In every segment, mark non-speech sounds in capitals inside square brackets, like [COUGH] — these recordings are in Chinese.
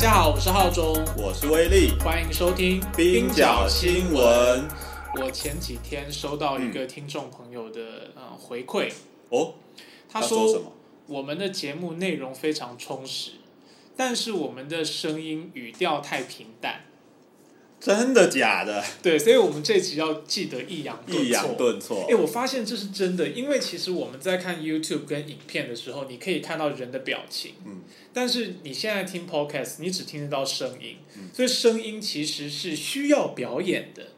家好，我是浩中，我是威力，欢迎收听冰角新闻。我前几天收到一个听众朋友的呃回馈，哦，他他说什么？我们的节目内容非常充实，但是我们的声音语调太平淡。真的假的？对，所以我们这集要记得抑扬顿挫。抑扬顿挫哎、。我发现这是真的，因为其实我们在看 YouTube 跟影片的时候，你可以看到人的表情，嗯，但是你现在听 Podcast，你只听得到声音，嗯所以声音其实是需要表演的。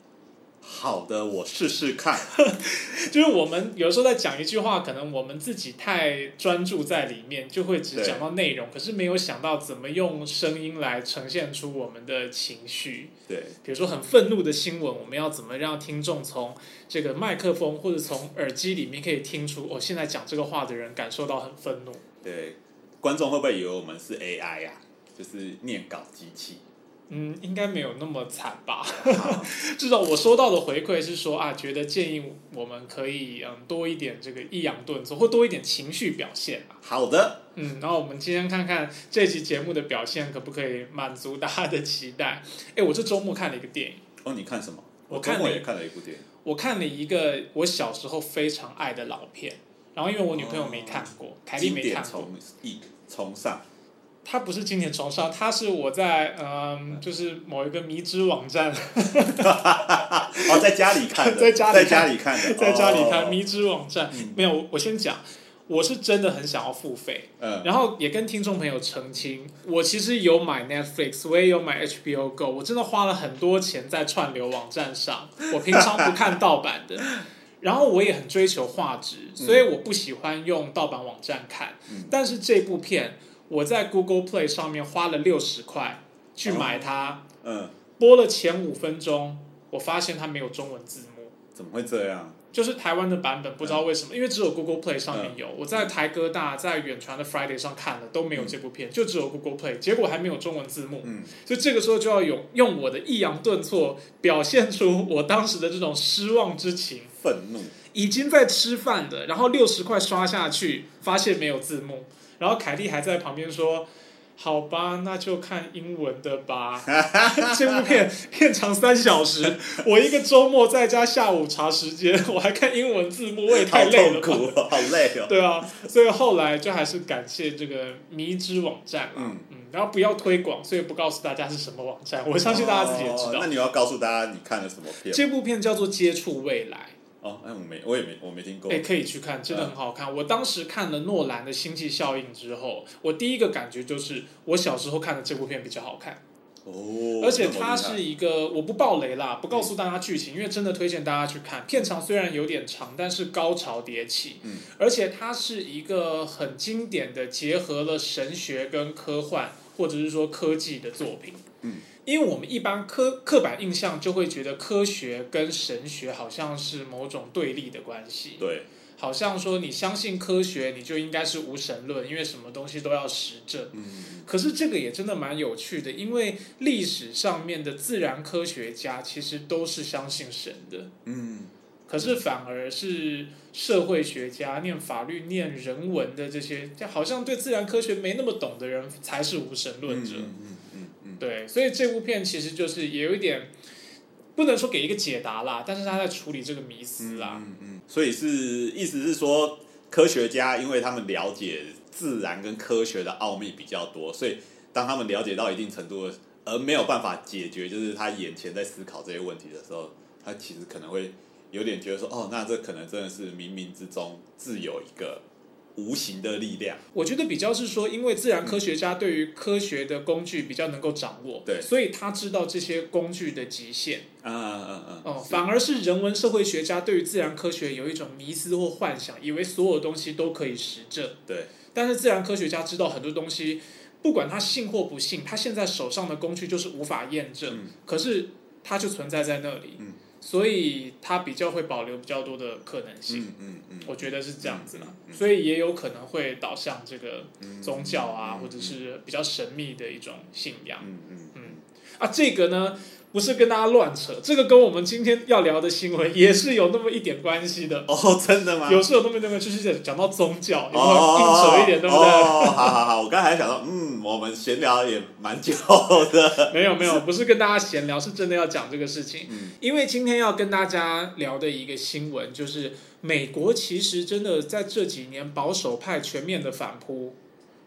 好的，我试试看。[LAUGHS] 就是我们有时候在讲一句话，可能我们自己太专注在里面，就会只讲到内容，可是没有想到怎么用声音来呈现出我们的情绪。对，比如说很愤怒的新闻，我们要怎么让听众从这个麦克风或者从耳机里面可以听出，我、现在讲这个话的人感受到很愤怒。对，观众会不会以为我们是 AI 啊？就是念稿机器。嗯，应该没有那么惨吧？[LAUGHS] 至少我收到的回馈是说啊，觉得建议我们可以嗯多一点这个抑扬顿挫，或多一点情绪表现啊。好的，嗯，然后我们今天看看这期节目的表现可不可以满足大家的期待。哎，我这周末看了一个电影，哦，你看什么？我看了周末也看了一部电影。我看了一个我小时候非常爱的老片，然后因为我女朋友没看过，凯莉经典没看过，重一重上。它不是经典重上，它是我在嗯，就是某一个迷之网站，[LAUGHS] 哦，在家里看的，在家里看在家里看的，在家里看哦迷之网站，嗯没有，我我先讲，我是真的很想要付费，嗯，然后也跟听众朋友澄清，我其实有买 Netflix，我也有买 HBO Go，我真的花了很多钱在串流网站上，我平常不看盗版的。然后我也很追求画质，所以我不喜欢用盗版网站看。嗯但是这部片我在 Google Play 上面花了六十块去买它，嗯，播了前五分钟，我发现它没有中文字幕。怎么会这样？就是台湾的版本，不知道为什么，因为只有 Google Play 上面有。我在台哥大、在远传的 Friday 上看了，都没有这部片，就只有 Google Play，结果还没有中文字幕。嗯，所以这个时候就要用用我的抑扬顿挫，表现出我当时的这种失望之情。愤怒。已经在吃饭的，然后六十块刷下去，发现没有字幕，然后凯蒂还在旁边说：“好吧，那就看英文的吧。[LAUGHS] ”这部片片长三小时，我一个周末在家下午茶时间，我还看英文字幕，我也太累了吧？痛苦哦，好累哦。对啊，所以后来就还是感谢这个迷之网站啦。嗯嗯，然后不要推广，所以不告诉大家是什么网站，我相信大家自己也知道。哦那你要告诉大家你看了什么片？这部片叫做《接触未来》。哦，哎，我没，我也没，我没听过哎、。可以去看，真的很好看。我当时看了诺兰的《星际效应》之后，我第一个感觉就是，我小时候看的这部片比较好看，哦，而且它是一个我不爆雷啦，不告诉大家剧情，因为真的推荐大家去看。片长虽然有点长，但是高潮迭起，嗯而且它是一个很经典的结合了神学跟科幻，或者是说科技的作品。嗯。因为我们一般刻刻板印象就会觉得科学跟神学好像是某种对立的关系，对，好像说你相信科学，你就应该是无神论，因为什么东西都要实证。嗯，可是这个也真的蛮有趣的，因为历史上面的自然科学家其实都是相信神的，嗯，可是反而是社会学家、念法律、念人文的这些，就好像对自然科学没那么懂的人才是无神论者。对，所以这部片其实就是也有一点。不能说给一个解答啦，但是他在处理这个迷思啦。嗯嗯，所以是意思是说，科学家因为他们了解自然跟科学的奥秘比较多，所以当他们了解到一定程度的，而没有办法解决，就是他眼前在思考这些问题的时候，他其实可能会有点觉得说，哦，那这可能真的是冥冥之中自有一个无形的力量。我觉得比较是说，因为自然科学家对于科学的工具比较能够掌握，对所以他知道这些工具的极限。嗯嗯嗯嗯，哦，反而是人文社会学家对于自然科学有一种迷思或幻想，以为所有东西都可以实证。对，但是自然科学家知道很多东西，不管他信或不信，他现在手上的工具就是无法验证，嗯可是它就存在在那里，嗯所以他比较会保留比较多的可能性。嗯嗯嗯，我觉得是这样子啦，嗯嗯所以也有可能会导向这个嗯宗教啊，嗯或者是比较神秘的一种信仰。嗯嗯。嗯，啊，这个呢不是跟大家乱扯，这个跟我们今天要聊的新闻也是有那么一点关系的。哦，真的吗？有时候有那么那么就是讲到宗教，有没有哦，硬扯一点，对不对？哦，好好好，我刚才还想到，嗯，我们闲聊也蛮久的。[LAUGHS] 没有没有，不是跟大家闲聊，是真的要讲这个事情。嗯因为今天要跟大家聊的一个新闻，就是美国其实真的在这几年保守派全面的反扑。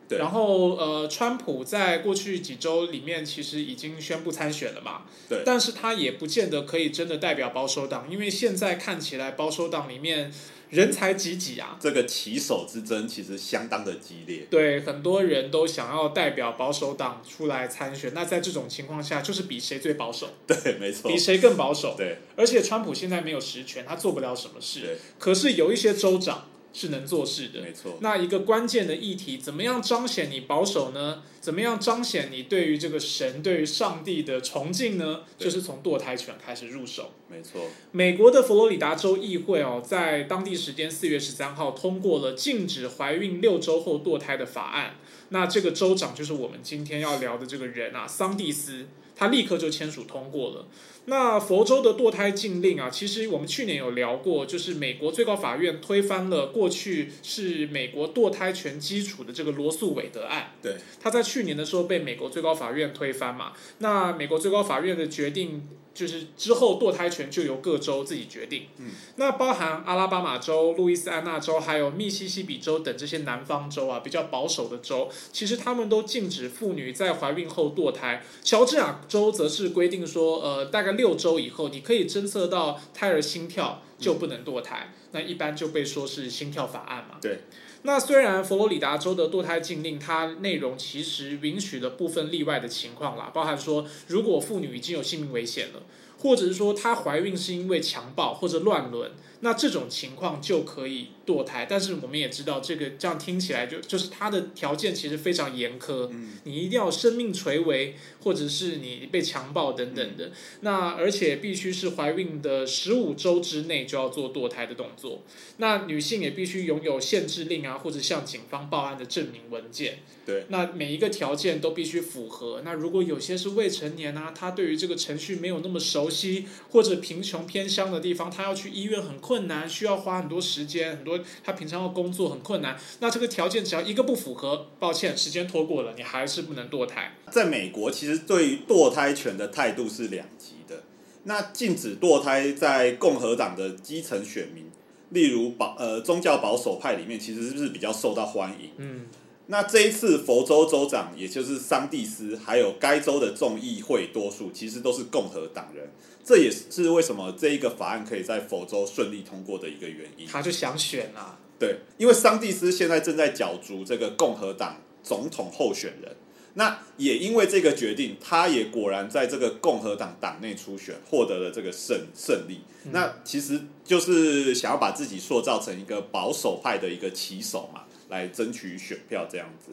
对然后呃，川普在过去几周里面其实已经宣布参选了嘛。对但是他也不见得可以真的代表保守党，因为现在看起来保守党里面人才济济啊。这个棋手之争其实相当的激烈。对，很多人都想要代表保守党出来参选。那在这种情况下，就是比谁最保守，[LAUGHS] 对，没错比。谁更保守。对而且川普现在没有实权，他做不了什么事。对，可是有一些州长是能做事的。没错。那一个关键的议题，怎么样彰显你保守呢？怎么样彰显你对于这个神、对于上帝的崇敬呢？就是从堕胎权开始入手。没错。美国的佛罗里达州议会哦，在当地时间四月十三号通过了禁止怀孕六周后堕胎的法案。那这个州长就是我们今天要聊的这个人啊，桑蒂斯，他立刻就签署通过了。那佛州的堕胎禁令啊，其实我们去年有聊过，就是美国最高法院推翻了过去是美国堕胎权基础的这个罗素韦德案。对，他在去年的时候被美国最高法院推翻嘛。那美国最高法院的决定就是之后堕胎权就由各州自己决定。嗯，那包含阿拉巴马州、路易斯安那州还有密西西比州等这些南方州啊，比较保守的州，其实他们都禁止妇女在怀孕后堕胎。乔治亚州则是规定说，呃，大概六周以后，你可以侦测到胎儿心跳就不能堕胎。那一般就被说是心跳法案嘛。对。那虽然佛罗里达州的堕胎禁令，它内容其实允许了部分例外的情况啦，包含说，如果妇女已经有性命危险了，或者是说她怀孕是因为强暴或者乱伦，那这种情况就可以堕胎。但是我们也知道，这个这样听起来就就是它的条件其实非常严苛，嗯你一定要生命垂危，或者是你被强暴等等的。那而且必须是怀孕的十五周之内就要做堕胎的动作。那女性也必须拥有限制令啊，或者向警方报案的证明文件。对，那每一个条件都必须符合。那如果有些是未成年啊，他对于这个程序没有那么熟悉，或者贫穷偏乡的地方，他要去医院很困难，需要花很多时间，很多他平常要工作很困难。那这个条件只要一个不符合，抱歉，时间拖过了，你还是不能堕胎。在美国，其实对于堕胎权的态度是两极的。那禁止堕胎，在共和党的基层选民，例如保呃宗教保守派里面，其实是比较受到欢迎。嗯，那这一次佛州州长，也就是桑蒂斯，还有该州的众议会多数，其实都是共和党人。这也是为什么这一个法案可以在佛州顺利通过的一个原因。他就想选啊。对，因为桑蒂斯现在正在角逐这个共和党总统候选人。那也因为这个决定，他也果然在这个共和党党内初选获得了这个胜胜利。那其实就是想要把自己塑造成一个保守派的一个旗手嘛，来争取选票这样子。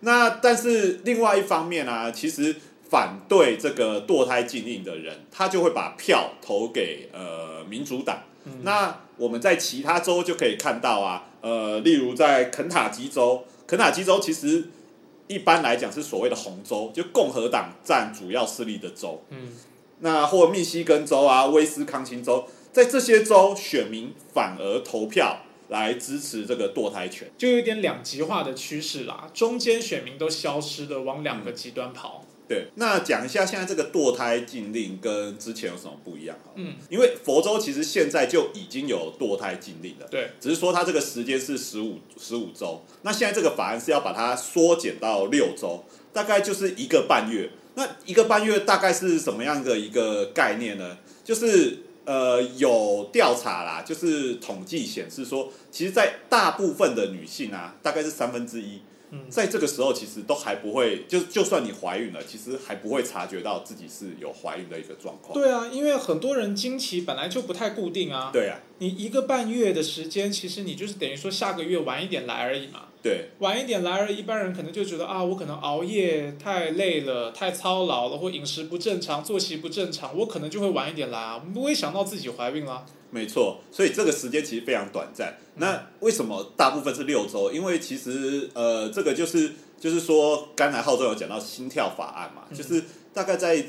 那但是另外一方面啊，其实反对这个堕胎禁令的人，他就会把票投给呃民主党。那我们在其他州就可以看到啊，呃，例如在肯塔基州，肯塔基州其实一般来讲是所谓的红州，就共和党占主要势力的州。嗯，那或密西根州啊、威斯康星州，在这些州选民反而投票来支持这个堕胎权。就有点两极化的趋势啦，中间选民都消失了，往两个极端跑。对，那讲一下现在这个堕胎禁令跟之前有什么不一样啊？嗯，因为佛州其实现在就已经有堕胎禁令了，对，只是说它这个时间是十五十五周，那现在这个法案是要把它缩减到六周，大概就是一个半月。那一个半月大概是什么样的一个概念呢？就是呃有调查啦，就是统计显示说，其实，在大部分的女性啊，大概是三分之一。嗯在这个时候，其实都还不会，就就算你怀孕了，其实还不会察觉到自己是有怀孕的一个状况。对啊，因为很多人经期本来就不太固定啊，对啊，你一个半月的时间，其实你就是等于说下个月晚一点来而已嘛。对晚一点来而已，一般人可能就觉得啊，我可能熬夜太累了，太操劳了，或饮食不正常、作息不正常，我可能就会晚一点来啊，不会想到自己怀孕了。没错，所以这个时间其实非常短暂。那为什么大部分是六周？因为其实呃，这个就是就是说，刚才浩中有讲到心跳法案嘛，嗯就是大概在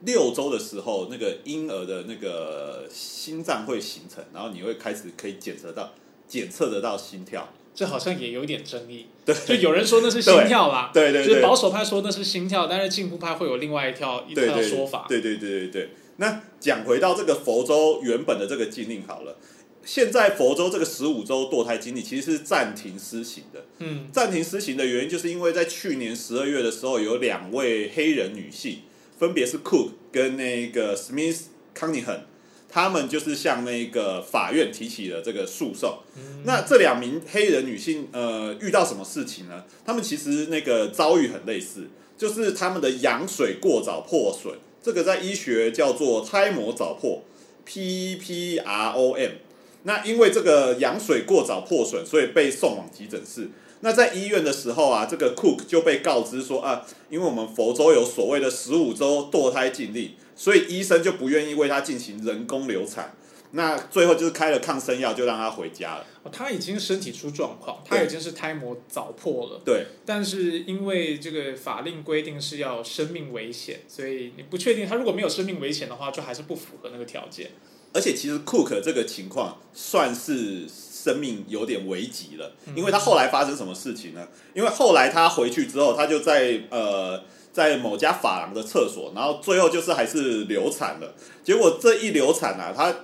六周的时候，那个婴儿的那个心脏会形成，然后你会开始可以检测到检测得到心跳。这好像也有点争议。对，就有人说那是心跳啦，对对对，就是保守派说那是心跳，但是进步派会有另外一条一条说法。对对对对对。那讲回到这个佛州原本的这个禁令好了，现在佛州这个十五周堕胎禁令其实是暂停施行的。嗯，暂停施行的原因就是因为在去年十二月的时候，有两位黑人女性，分别是 Cook 跟那个 Smith Cunningham。他们就是向那个法院提起了这个诉讼。那这两名黑人女性，呃，遇到什么事情呢？他们其实那个遭遇很类似，就是他们的羊水过早破损，这个在医学叫做胎膜早破 （P P R O M）。那因为这个羊水过早破损，所以被送往急诊室。那在医院的时候啊，这个 Cook 就被告知说啊，因为我们佛州有所谓的十五周堕胎禁令。所以医生就不愿意为他进行人工流产，那最后就是开了抗生药，就让他回家了。哦他已经身体出状况，他已经是胎膜早破了。对。但是因为这个法令规定是要生命危险，所以你不确定他如果没有生命危险的话，就还是不符合那个条件。而且其实 Cook 这个情况算是生命有点危急了，因为他后来发生什么事情呢？因为后来他回去之后，他就在呃。在某家法郎的厕所，然后最后就是还是流产了。结果这一流产啊，他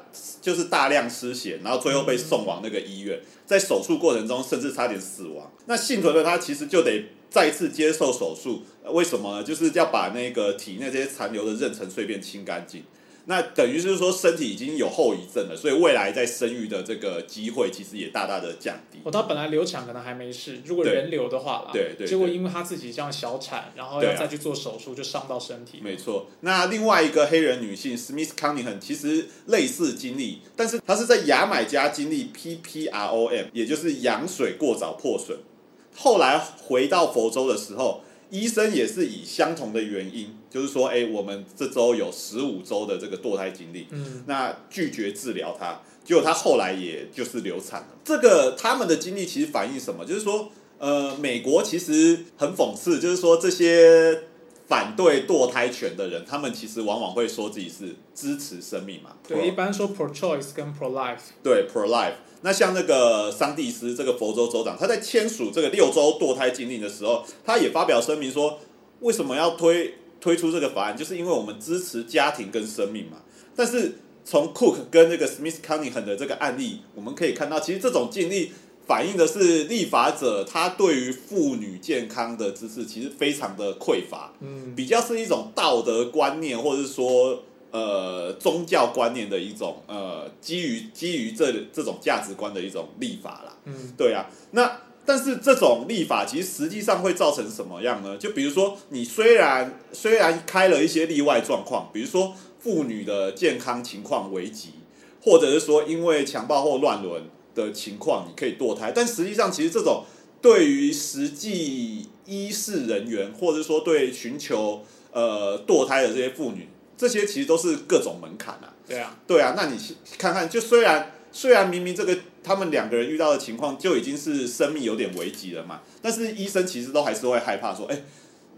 就是大量失血，然后最后被送往那个医院，在手术过程中甚至差点死亡。那幸存的他其实就得再次接受手术，为什么呢？就是要把那个体内这些残留的妊娠碎片清干净。那等于是说身体已经有后遗症了，所以未来在生育的这个机会其实也大大的降低。哦，他本来流产可能还没事，如果人流的话啦，对对，结果因为他自己这样小产，然后要再去做手术，就伤到身体。没错。那另外一个黑人女性 Smith Cunningham 其实类似经历，但是她是在牙买加经历 PPROM，也就是羊水过早破损，后来回到佛州的时候。医生也是以相同的原因，就是说，哎，我们这周有十五周的这个堕胎经历，嗯，那拒绝治疗他，结果他后来也就是流产了。这个他们的经历其实反映什么？就是说，呃，美国其实很讽刺，就是说这些反对堕胎权的人，他们其实往往会说自己是支持生命嘛。对，一般说 pro choice 跟 pro life。对，pro life。那像那个桑蒂斯这个佛州州长，他在签署这个六周堕胎禁令的时候，他也发表声明说，为什么要推推出这个法案，就是因为我们支持家庭跟生命嘛。但是从 Cook 跟那个 Smith Cunningham 的这个案例，我们可以看到，其实这种禁令反映的是立法者他对于妇女健康的知识其实非常的匮乏，嗯，比较是一种道德观念，或者是说。呃，宗教观念的一种呃，基于基于这这种价值观的一种立法啦。嗯，对啊。那但是这种立法其实实际上会造成什么样呢？就比如说，你虽然虽然开了一些例外状况，比如说妇女的健康情况危急，或者是说因为强暴或乱伦的情况你可以堕胎，但实际上其实这种对于实际医事人员，或者说对寻求呃堕胎的这些妇女。这些其实都是各种门槛啊。对啊，对啊。那你看看，就虽然虽然明明这个他们两个人遇到的情况就已经是生命有点危急了嘛，但是医生其实都还是会害怕说，哎，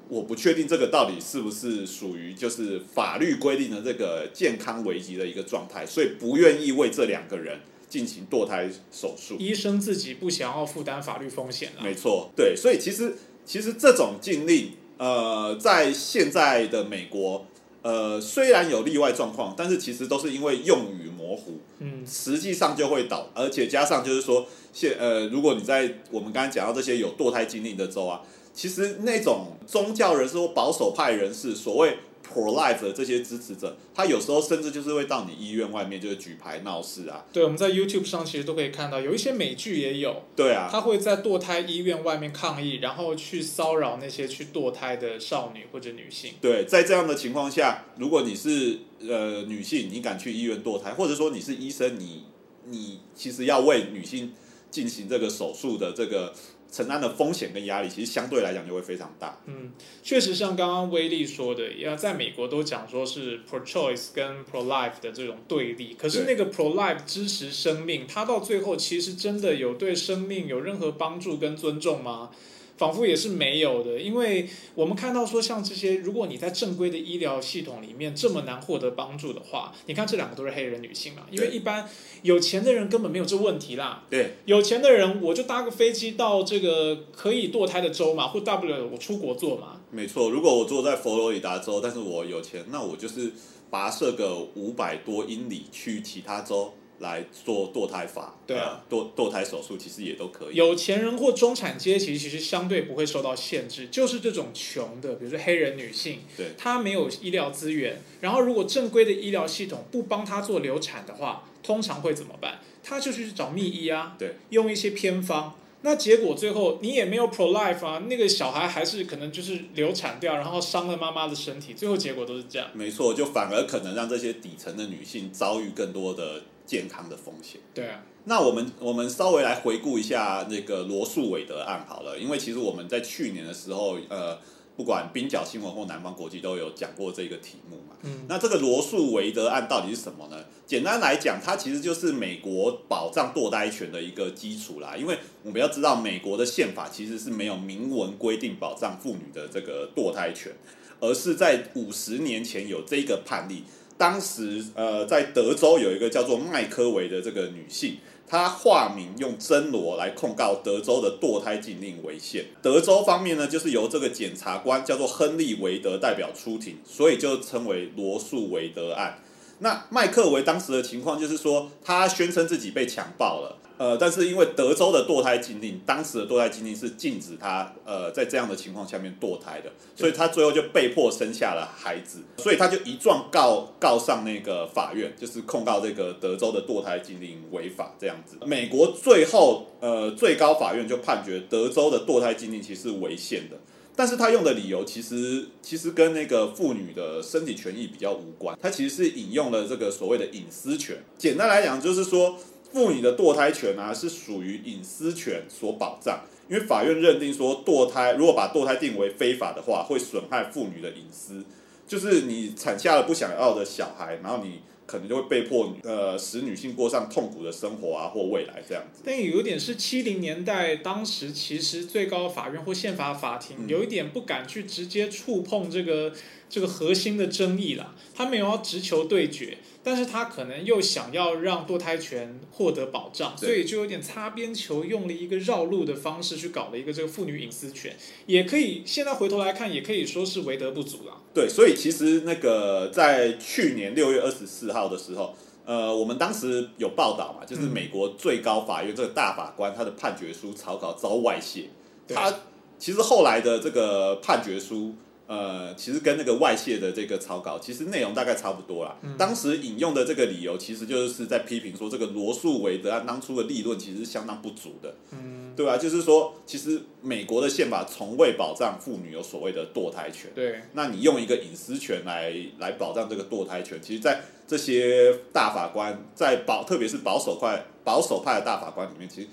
我不确定这个到底是不是属于就是法律规定的这个健康危机的一个状态，所以不愿意为这两个人进行堕胎手术。医生自己不想要负担法律风险没错，对，所以其实其实这种禁令，呃，在现在的美国。呃，虽然有例外状况，但是其实都是因为用语模糊，嗯，实际上就会导，而且加上就是说，现呃，如果你在我们刚才讲到这些有堕胎经历的州啊，其实那种宗教人士或保守派人士，所谓。Pro Life 的这些支持者，他有时候甚至就是会到你医院外面，就是举牌闹事啊。对，我们在 YouTube 上其实都可以看到，有一些美剧也有。对啊，他会在堕胎医院外面抗议，然后去骚扰那些去堕胎的少女或者女性。对，在这样的情况下，如果你是呃女性，你敢去医院堕胎，或者说你是医生，你你其实要为女性进行这个手术的这个。承担的风险跟压力，其实相对来讲就会非常大。嗯，确实像刚刚威利说的，要在美国都讲说是 pro choice 跟 pro life 的这种对立。可是那个 pro life 支持生命，它到最后其实真的有对生命有任何帮助跟尊重吗？仿佛也是没有的，因为我们看到说，像这些，如果你在正规的医疗系统里面这么难获得帮助的话，你看这两个都是黑人女性嘛，因为一般有钱的人根本没有这问题啦。对，有钱的人我就搭个飞机到这个可以堕胎的州嘛，或大不了我出国做嘛。没错，如果我坐在佛罗里达州，但是我有钱，那我就是跋涉个五百多英里去其他州。来做堕胎法，对啊，堕堕胎手术其实也都可以。有钱人或中产阶级其实相对不会受到限制，就是这种穷的，比如说黑人女性，对，她没有医疗资源，然后如果正规的医疗系统不帮她做流产的话，通常会怎么办？她就去找秘医啊，对，用一些偏方，那结果最后你也没有 pro life 啊，那个小孩还是可能就是流产掉，然后伤了妈妈的身体，最后结果都是这样。没错，就反而可能让这些底层的女性遭遇更多的。健康的风险。对啊，那我们我们稍微来回顾一下那个罗素韦德案好了，因为其实我们在去年的时候，呃，不管冰角新闻或南方国际都有讲过这个题目嘛。嗯。那这个罗素韦德案到底是什么呢？简单来讲，它其实就是美国保障堕胎权的一个基础啦。因为我们要知道，美国的宪法其实是没有明文规定保障妇女的这个堕胎权，而是在五十年前有这个判例。当时，呃，在德州有一个叫做麦科维的这个女性，她化名用真罗来控告德州的堕胎禁令违宪。德州方面呢，就是由这个检察官叫做亨利维德代表出庭，所以就称为罗素维德案。那麦克维当时的情况就是说，他宣称自己被强暴了。呃，但是因为德州的堕胎禁令，当时的堕胎禁令是禁止他呃在这样的情况下面堕胎的，所以他最后就被迫生下了孩子，所以他就一状告告上那个法院，就是控告这个德州的堕胎禁令违法这样子。美国最后呃最高法院就判决德州的堕胎禁令其实是违宪的，但是他用的理由其实其实跟那个妇女的身体权益比较无关，他其实是引用了这个所谓的隐私权。简单来讲就是说。妇女的堕胎权啊，是属于隐私权所保障，因为法院认定说，堕胎如果把堕胎定为非法的话，会损害妇女的隐私，就是你产下了不想要的小孩，然后你。可能就会被迫呃使女性过上痛苦的生活啊，或未来这样子。但有一点是七零年代，当时其实最高法院或宪法法庭有一点不敢去直接触碰这个这个核心的争议了，他没有要直球对决，但是他可能又想要让堕胎权获得保障，所以就有点擦边球，用了一个绕路的方式去搞了一个这个妇女隐私权，也可以现在回头来看，也可以说是为德不足了。对，所以其实那个在去年六月二十四号的时候，呃，我们当时有报道嘛，就是美国最高法院这个大法官他的判决书草稿遭外泄，他其实后来的这个判决书。呃，其实跟那个外泄的这个草稿，其实内容大概差不多啦。当时引用的这个理由，其实就是在批评说，这个罗素韦德案当初的立论其实是相当不足的，嗯，对吧？就是说，其实美国的宪法从未保障妇女有所谓的堕胎权。对，那你用一个隐私权来来保障这个堕胎权，其实，在这些大法官在保，特别是保守派保守派的大法官里面，其实。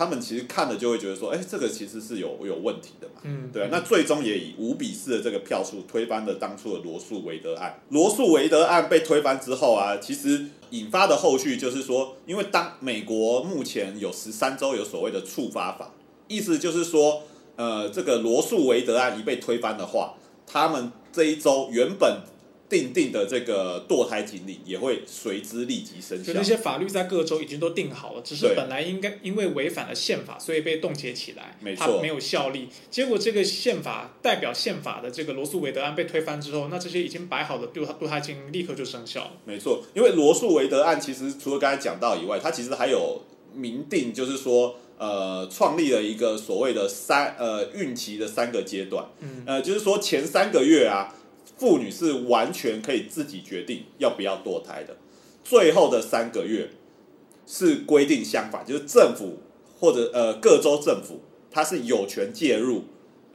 他们其实看了就会觉得说，哎，这个其实是有有问题的嘛，嗯，对那最终也以五比四的这个票数推翻了当初的罗素韦德案。罗素韦德案被推翻之后啊，其实引发的后续就是说，因为当美国目前有十三州有所谓的触发法，意思就是说，呃，这个罗素韦德案一被推翻的话，他们这一周原本。定定的这个堕胎禁令也会随之立即生效。就那些法律在各州已经都定好了，只是本来应该因为违反了宪法，所以被冻结起来，没错，没有效力。结果这个宪法代表宪法的这个罗素韦德案被推翻之后，那这些已经摆好的堕堕胎禁令立刻就生效了。没错，因为罗素韦德案其实除了刚才讲到以外，它其实还有明定，就是说呃，创立了一个所谓的三呃孕期的三个阶段，嗯，呃，就是说前三个月啊。妇女是完全可以自己决定要不要堕胎的，最后的三个月是规定相反，就是政府或者呃各州政府，它是有权介入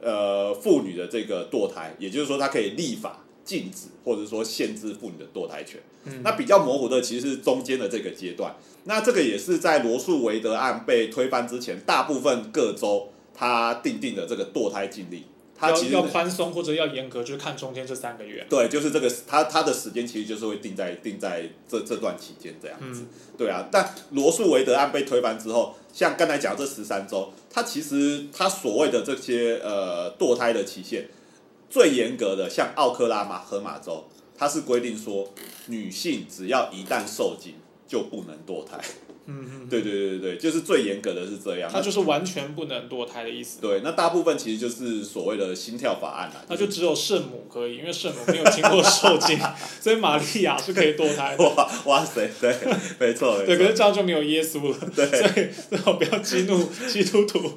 呃妇女的这个堕胎，也就是说，它可以立法禁止或者说限制妇女的堕胎权。那比较模糊的其实是中间的这个阶段，那这个也是在罗素韦德案被推翻之前，大部分各州它定定的这个堕胎禁令。它其实要要宽松或者要严格，就是看中间这三个月。对，就是这个，他他的时间其实就是会定在定在这这段期间这样子。嗯对啊，但罗素韦德案被推翻之后，像刚才讲这十三周，它其实它所谓的这些呃堕胎的期限，最严格的像奥克拉马荷马州，它是规定说女性只要一旦受精就不能堕胎。嗯嗯，对对对对对，就是最严格的是这样。它就是完全不能堕胎的意思。对，那大部分其实就是所谓的心跳法案啊，那就只有圣母可以，因为圣母没有经过受精，[LAUGHS] 所以玛利亚是可以堕胎的。哇哇塞，对，没错，没对，可是错，这样就没有耶稣了，对，所以最好不要激怒 [LAUGHS] 基督徒，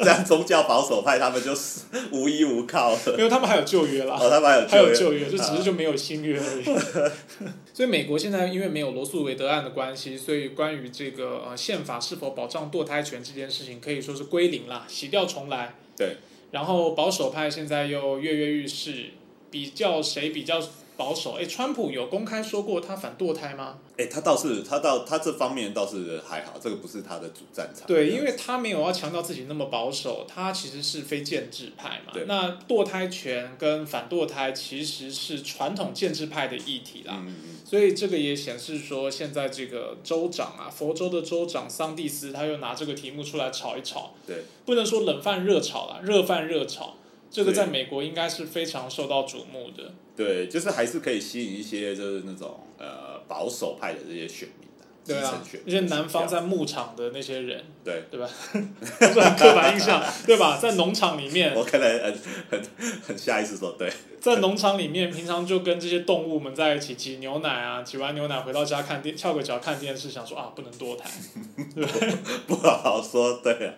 这样宗教保守派他们就是无依无靠了。因为他们还有旧约啦。哦，他们还有还有约旧约，就只是就没有新约而已。[LAUGHS] 所以美国现在因为没有罗素韦德案的关系，所以关于这个呃宪法是否保障堕胎权这件事情，可以说是归零了，洗掉重来。对。然后保守派现在又跃跃欲试，比较谁比较保守？哎，川普有公开说过他反堕胎吗？哎、他倒是他到他这方面倒是还好，这个不是他的主战场。对，因为他没有要强调自己那么保守，他其实是非建制派嘛对。那堕胎权跟反堕胎其实是传统建制派的议题啦。嗯嗯所以这个也显示说，现在这个州长啊，佛州的州长桑蒂斯，他又拿这个题目出来炒一炒，对，不能说冷饭热炒啦，热饭热炒。这个在美国应该是非常受到瞩目的。对，就是还是可以吸引一些就是那种呃保守派的这些选民对啊层选，那些。南方在牧场的那些人，对，对吧？都是很刻板印象，对吧？在农场里面，我可能很很很下意识说对，在农场里面，平常就跟这些动物们在一起挤牛奶啊，挤完牛奶回到家看电，翘个脚看电视，想说啊，不能堕胎。[LAUGHS] 不好说，对啊，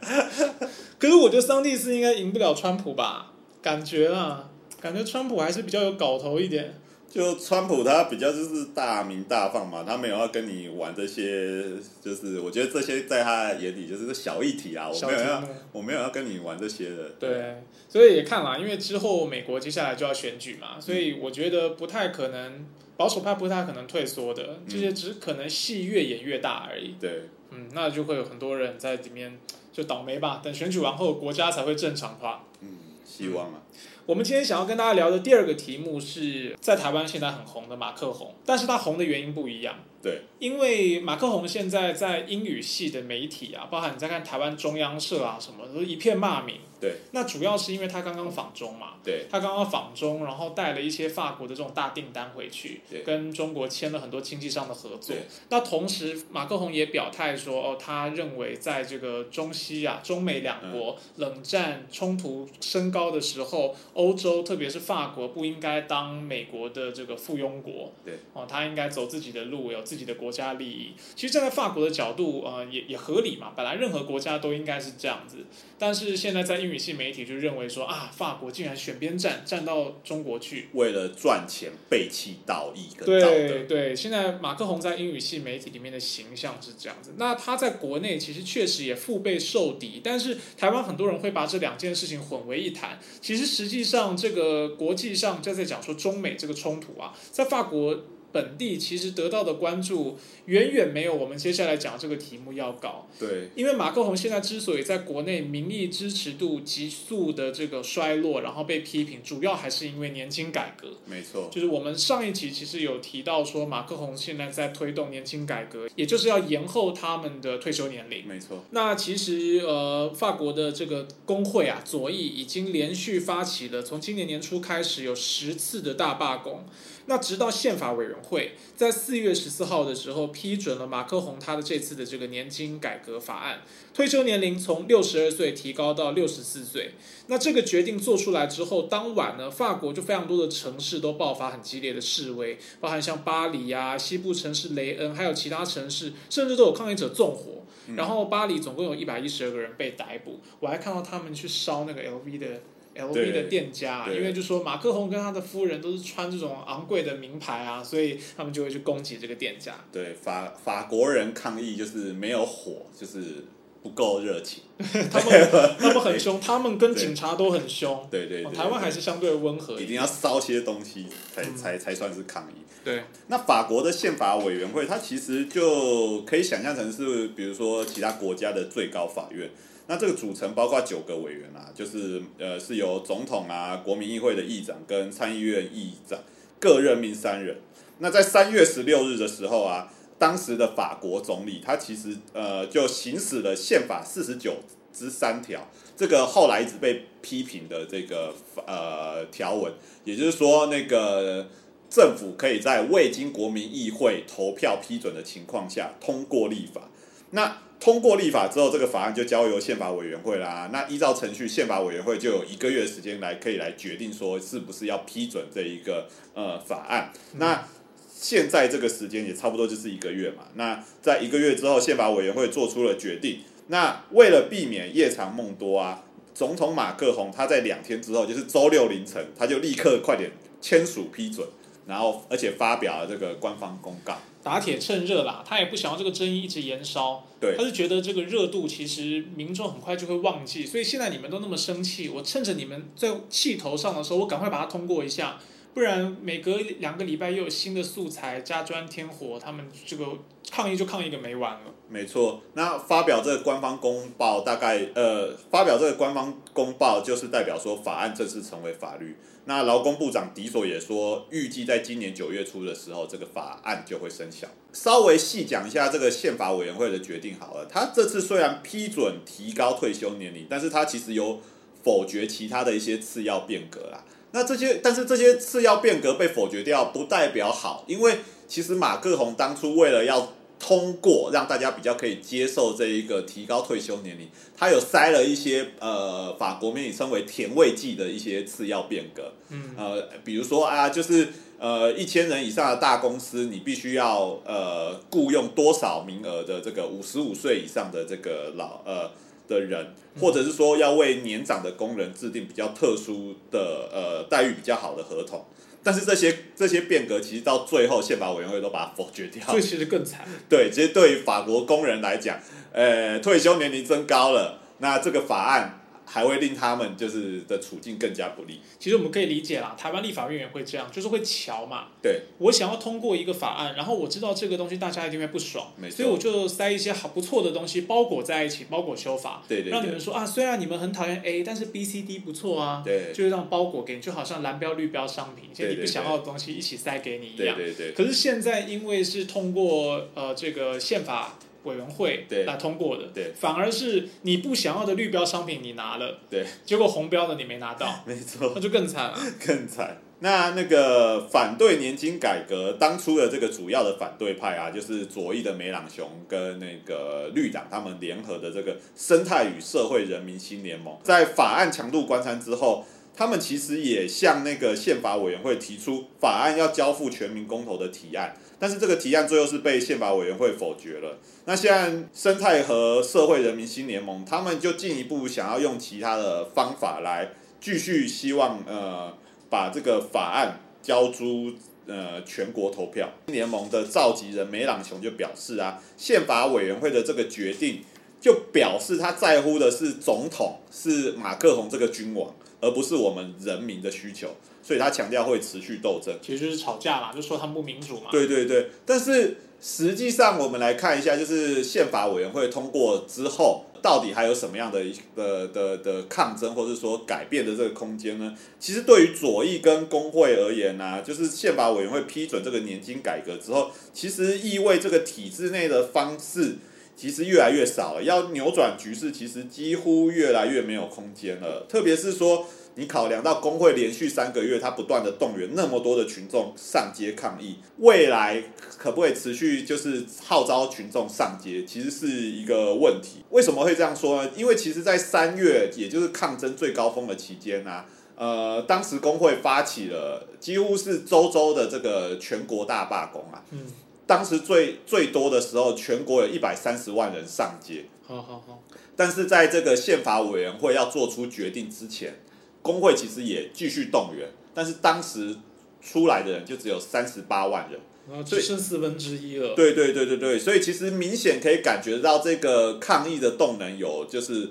[LAUGHS] 可是我觉得桑蒂斯应该赢不了川普吧？感觉啊，感觉川普还是比较有搞头一点。就川普他比较就是大名大放嘛，他没有要跟你玩这些，就是我觉得这些在他眼里就是个小议题啊，我没有要我没有要跟你玩这些的。对，所以也看啦，因为之后美国接下来就要选举嘛，所以我觉得不太可能，保守派不太可能退缩的，这些只可能戏越演越大而已。对，嗯，那就会有很多人在里面就倒霉吧。等选举完后，国家才会正常化。嗯，希望啊，我们今天想要跟大家聊的第二个题目是在台湾现在很红的马克宏，但是他红的原因不一样。对，因为马克宏现在在英语系的媒体啊，包含你在看台湾中央社啊什么，都一片骂名。对，那主要是因为他刚刚访中嘛，对，他刚刚访中，然后带了一些法国的这种大订单回去对，跟中国签了很多经济上的合作。那同时，马克宏也表态说，哦，他认为在这个中西啊、中美两国冷战冲突升高的时候，欧洲特别是法国不应该当美国的这个附庸国。对，哦，他应该走自己的路，有自己的国家利益。其实站在法国的角度，呃，也也合理嘛。本来任何国家都应该是这样子，但是现在在英语系媒体就认为说啊，法国竟然选边站，站到中国去。为了赚钱背弃道义跟道对。对，现在马克宏在英语系媒体里面的形象是这样子。那他在国内其实确实也腹背受敌，但是台湾很多人会把这两件事情混为一谈。其实实际上，这个国际上就在讲说中美这个冲突啊，在法国。本地其实得到的关注远远没有我们接下来讲这个题目要高，对因为马克宏现在之所以在国内民意支持度急速的这个衰落，然后被批评，主要还是因为年轻改革。没错，就是我们上一集其实有提到说，马克宏现在在推动年轻改革，也就是要延后他们的退休年龄。没错，那其实呃，法国的这个工会啊，左翼已经连续发起了从今年年初开始有十次的大罢工。那直到宪法委员会在四月十四号的时候批准了马克宏他的这次的这个年金改革法案，退休年龄从六十二岁提高到六十四岁。那这个决定做出来之后，当晚呢，法国就非常多的城市都爆发很激烈的示威，包含像巴黎啊、西部城市雷恩，还有其他城市，甚至都有抗议者纵火。然后巴黎总共有一百一十二个人被逮捕，我还看到他们去烧那个 LV 的 LV 的店家，因为就说马克宏跟他的夫人都是穿这种昂贵的名牌啊，所以他们就会去攻击这个店家。对法法国人抗议就是没有火，就是不够热情。[LAUGHS] 他们 [LAUGHS] 他们很凶，他们跟警察都很凶。对对对，哦台湾还是相对温和一。一定要烧些东西才嗯才才算是抗议。对，那法国的宪法委员会，它其实就可以想象成是，比如说其他国家的最高法院，那这个组成包括九个委员啊，就是呃是由总统啊、国民议会的议长跟参议院议长各任命三人。那在三月十六日的时候啊，当时的法国总理他其实呃就行使了宪法四十九之三条，这个后来一直被批评的这个呃条文，也就是说那个。政府可以在未经国民议会投票批准的情况下通过立法。那通过立法之后，这个法案就交由宪法委员会啦。那依照程序，宪法委员会就有一个月时间来可以来决定说是不是要批准这一个呃法案。那现在这个时间也差不多就是一个月嘛。那在一个月之后，宪法委员会做出了决定。那为了避免夜长梦多啊，总统马克宏他在两天之后，就是周六凌晨，他就立刻快点签署批准。然后，而且发表了这个官方公告，打铁趁热啦，他也不想要这个争议一直延烧，对，他是觉得这个热度其实民众很快就会忘记，所以现在你们都那么生气，我趁着你们在气头上的时候，我赶快把它通过一下，不然每隔两个礼拜又有新的素材加砖添火，他们这个抗议就抗议个没完了。没错，那发表这个官方公报，大概呃，发表这个官方公报就是代表说法案正式成为法律。那劳工部长迪索也说，预计在今年九月初的时候，这个法案就会生效。稍微细讲一下这个宪法委员会的决定好了。他这次虽然批准提高退休年龄，但是他其实有否决其他的一些次要变革啦。那这些，但是这些次要变革被否决掉，不代表好，因为其实马克宏当初为了要。通过让大家比较可以接受这一个提高退休年龄，他有塞了一些呃法国媒体称为甜味剂的一些次要变革，嗯，呃，比如说啊，就是呃一千人以上的大公司，你必须要呃雇佣多少名额的这个五十五岁以上的这个老呃的人，或者是说要为年长的工人制定比较特殊的呃待遇比较好的合同。但是这些这些变革，其实到最后宪法委员会都把它否决掉。所以其实更惨。[LAUGHS] 对，其实对于法国工人来讲，呃，退休年龄增高了，那这个法案。还会令他们就是的处境更加不利。其实我们可以理解啦，台湾立法院也会这样，就是会瞧嘛。对，我想要通过一个法案，然后我知道这个东西大家一定会不爽，所以我就塞一些好不错的东西包裹在一起，包裹修法，对对，让你们说啊，虽然你们很讨厌 A，但是 B、C、D 不错啊，对，就是让包裹给你，就好像蓝标绿标商品，一些你不想要的东西一起塞给你一样。对对对。可是现在因为是通过呃这个宪法。委员会来通过的，对，反而是你不想要的绿标商品你拿了，对，结果红标的你没拿到，[LAUGHS] 没错，那就更惨了，更惨。那那个反对年金改革当初的这个主要的反对派啊，就是左翼的梅朗雄跟那个绿党他们联合的这个生态与社会人民新联盟，在法案强度关山之后。他们其实也向那个宪法委员会提出法案要交付全民公投的提案，但是这个提案最后是被宪法委员会否决了。那现在生态和社会人民新联盟，他们就进一步想要用其他的方法来继续希望呃把这个法案交诸呃全国投票。联盟的召集人梅朗雄就表示啊，宪法委员会的这个决定就表示他在乎的是总统是马克宏这个君王。而不是我们人民的需求，所以他强调会持续斗争，其实就是吵架嘛，就说他们不民主嘛。对对对，但是实际上我们来看一下，就是宪法委员会通过之后，到底还有什么样的的的的抗争，或者说改变的这个空间呢？其实对于左翼跟工会而言呢，就是宪法委员会批准这个年金改革之后，其实意味这个体制内的方式。其实越来越少了，要扭转局势，其实几乎越来越没有空间了。特别是说，你考量到工会连续三个月，它不断的动员那么多的群众上街抗议，未来可不可以持续就是号召群众上街，其实是一个问题。为什么会这样说呢？因为其实，在三月，也就是抗争最高峰的期间呢，呃，当时工会发起了几乎是周周的这个全国大罢工啊。嗯。当时最最多的时候，全国有一百三十万人上街。好好好。但是在这个宪法委员会要做出决定之前，工会其实也继续动员，但是当时出来的人就只有三十八万人，只剩四分之一了。对对对对对，所以其实明显可以感觉到这个抗议的动能有就是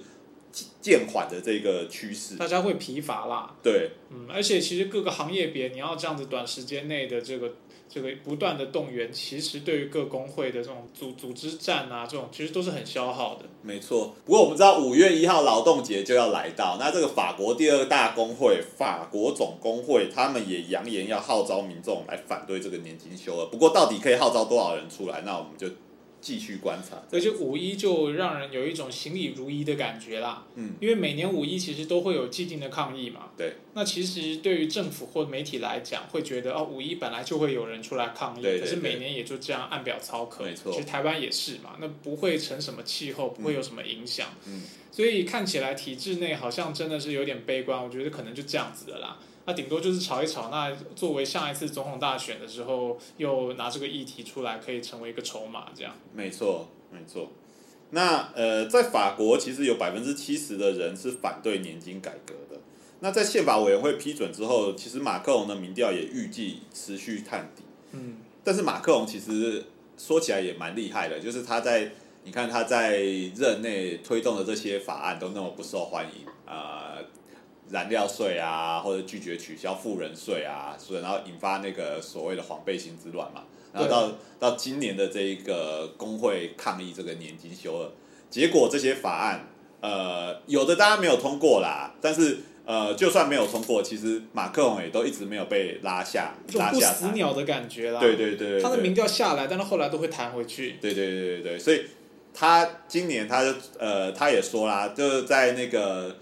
渐缓的这个趋势。大家会疲乏啦。对，嗯，而且其实各个行业别，你要这样子短时间内的这个这个不断的动员，其实对于各工会的这种组组织战啊，这种其实都是很消耗的。没错。不过我们知道五月一号劳动节就要来到，那这个法国第二大工会法国总工会，他们也扬言要号召民众来反对这个年金修了。不过到底可以号召多少人出来？那我们就。继续观察，而且五一就让人有一种行礼如仪的感觉啦。嗯，因为每年五一其实都会有既定的抗议嘛。对。那其实对于政府或媒体来讲，会觉得哦，五一本来就会有人出来抗议，可是每年也就这样按表操课。没错。其实台湾也是嘛，那不会成什么气候，不会有什么影响。嗯。所以看起来体制内好像真的是有点悲观，我觉得可能就这样子的啦。那顶多就是炒一炒，那作为下一次总统大选的时候，又拿这个议题出来，可以成为一个筹码，这样。没错，没错。那呃，在法国其实有百分之七十的人是反对年金改革的。那在宪法委员会批准之后，其实马克龙的民调也预计持续探底。嗯。但是马克龙其实说起来也蛮厉害的，就是他在你看他在任内推动的这些法案都那么不受欢迎啊。燃料税啊，或者拒绝取消富人税啊，所以然后引发那个所谓的黄背心之乱嘛。然后到到今年的这一个工会抗议这个年金修二，结果这些法案，呃，有的当然没有通过啦。但是呃，就算没有通过，其实马克龙也都一直没有被拉下，拉下不死鸟的感觉啦。对对对，他的民调下来，但是后来都会弹回去。对对对对对，所以他今年他就呃，他也说啦，就是在那个。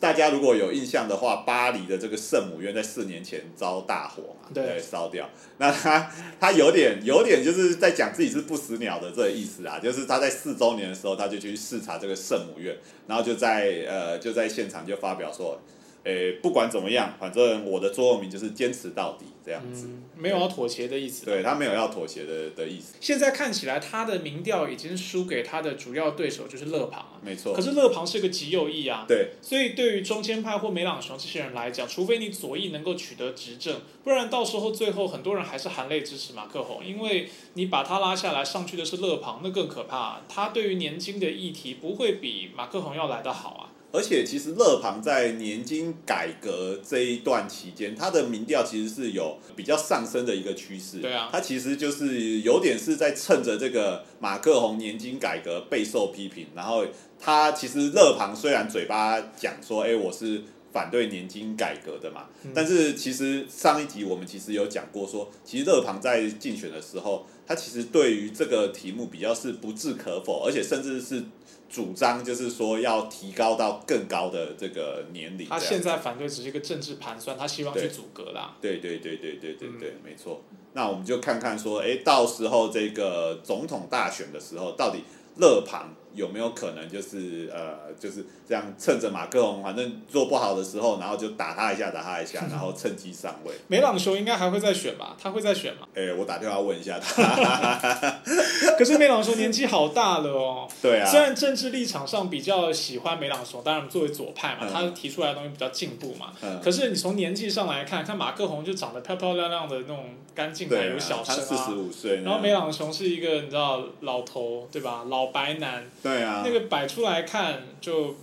大家如果有印象的话，巴黎的这个圣母院在四年前遭大火嘛，对，烧掉。那他他有点有点就是在讲自己是不死鸟的这个意思啊，就是他在四周年的时候，他就去视察这个圣母院，然后就在呃就在现场就发表说。诶，不管怎么样，反正我的座右铭就是坚持到底这样子，没有要妥协的意思。对他没有要妥协的的意思。现在看起来，他的民调已经输给他的主要对手，就是勒庞啊。没错。可是勒庞是个极右翼啊。对。所以对于中间派或梅朗雄这些人来讲，除非你左翼能够取得执政，不然到时候最后很多人还是含泪支持马克宏，因为你把他拉下来，上去的是勒庞，那更可怕。他对于年轻的议题不会比马克宏要来得好啊。而且其实勒庞在年金改革这一段期间，他的民调其实是有比较上升的一个趋势。对啊，他其实就是有点是在趁着这个马克宏年金改革备受批评，然后他其实勒庞虽然嘴巴讲说，哎，我是反对年金改革的嘛，但是其实上一集我们其实有讲过，说其实勒庞在竞选的时候，他其实对于这个题目比较是不置可否，而且甚至是。主张就是说要提高到更高的这个年龄。他现在反对只是一个政治盘算，他希望去阻隔啦。对对对对对对对，没错。那我们就看看说，哎，到时候这个总统大选的时候，到底勒庞。有没有可能就是呃就是这样趁着马克龙反正做不好的时候，然后就打他一下打他一下，[LAUGHS] 然后趁机上位。梅朗雄应该还会再选吧？他会再选吗？哎，我打电话问一下他。[LAUGHS] 可是梅朗雄年纪好大了哦。对啊。虽然政治立场上比较喜欢梅朗雄，当然作为左派嘛，他提出来的东西比较进步嘛。嗯。可是你从年纪上来看，看马克宏就长得漂漂亮亮的那种干净还有小生啊。四十五岁。然后梅朗雄是一个你知道老头对吧？老白男。对啊，那个摆出来看就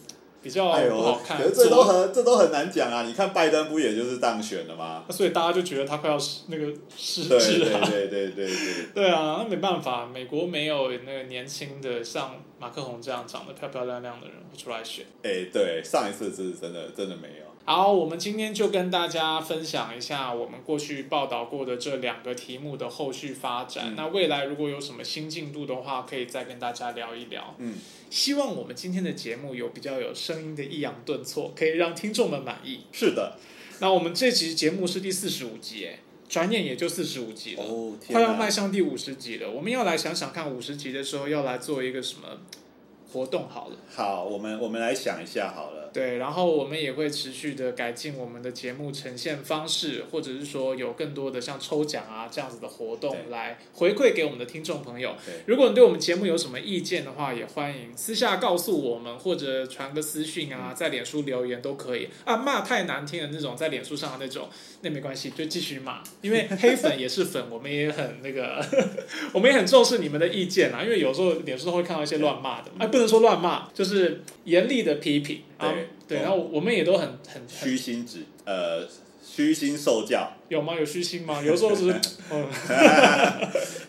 比较不好看，这都很这都很难讲啊！你看拜登不也就是当选了吗？所以大家就觉得他快要失那个失智了。对对对对对对啊！那没办法，美国没有那个年轻的像马克宏这样长得漂漂亮亮的人出来选。哎，对，上一次是真的真的没有。好，我们今天就跟大家分享一下我们过去报道过的这两个题目的后续发展。那未来如果有什么新进度的话，可以再跟大家聊一聊。嗯，希望我们今天的节目有比较有声音的抑扬顿挫，可以让听众们满意。是的，那我们这集节目是第四十五集，哎，转眼也就四十五集了，快要迈向第五十集了。我们要来想想看，五十集的时候要来做一个什么活动好了。好，我们我们来想一下好了。对，然后我们也会持续的改进我们的节目呈现方式，或者是说有更多的像抽奖啊这样子的活动来回馈给我们的听众朋友。对如果你对我们节目有什么意见的话，也欢迎私下告诉我们，或者传个私讯啊，在脸书留言都可以啊。骂太难听的那种，在脸书上的那种，那没关系，就继续骂，因为黑粉也是粉，我们也很那个，[LAUGHS] 我们也很重视你们的意见啊。因为有时候脸书上会看到一些乱骂的，哎，不能说乱骂，就是严厉的批评啊。对然后我们也都很很很虚心指呃虚心受教。有吗？有虚心吗？有时候只是 [LAUGHS] 嗯。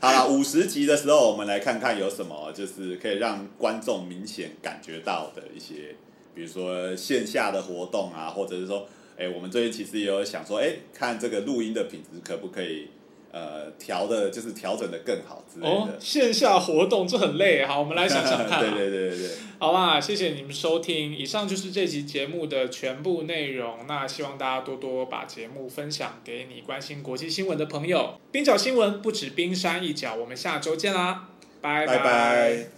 好了，五十集的时候，我们来看看有什么就是可以让观众明显感觉到的一些，比如说线下的活动啊，或者是说，哎、我们最近其实也有想说，哎、看这个录音的品质可不可以呃调的，就是调整的更好之类哦的，。线下活动这很累，好，我们来想想看、啊。[LAUGHS] 对对对对对，好啦，谢谢你们收听，以上就是这期节目的全部内容。那希望大家多多把节目分享给你关心国际新闻的朋友。冰角新闻不止冰山一角，我们下周见啦，拜拜拜。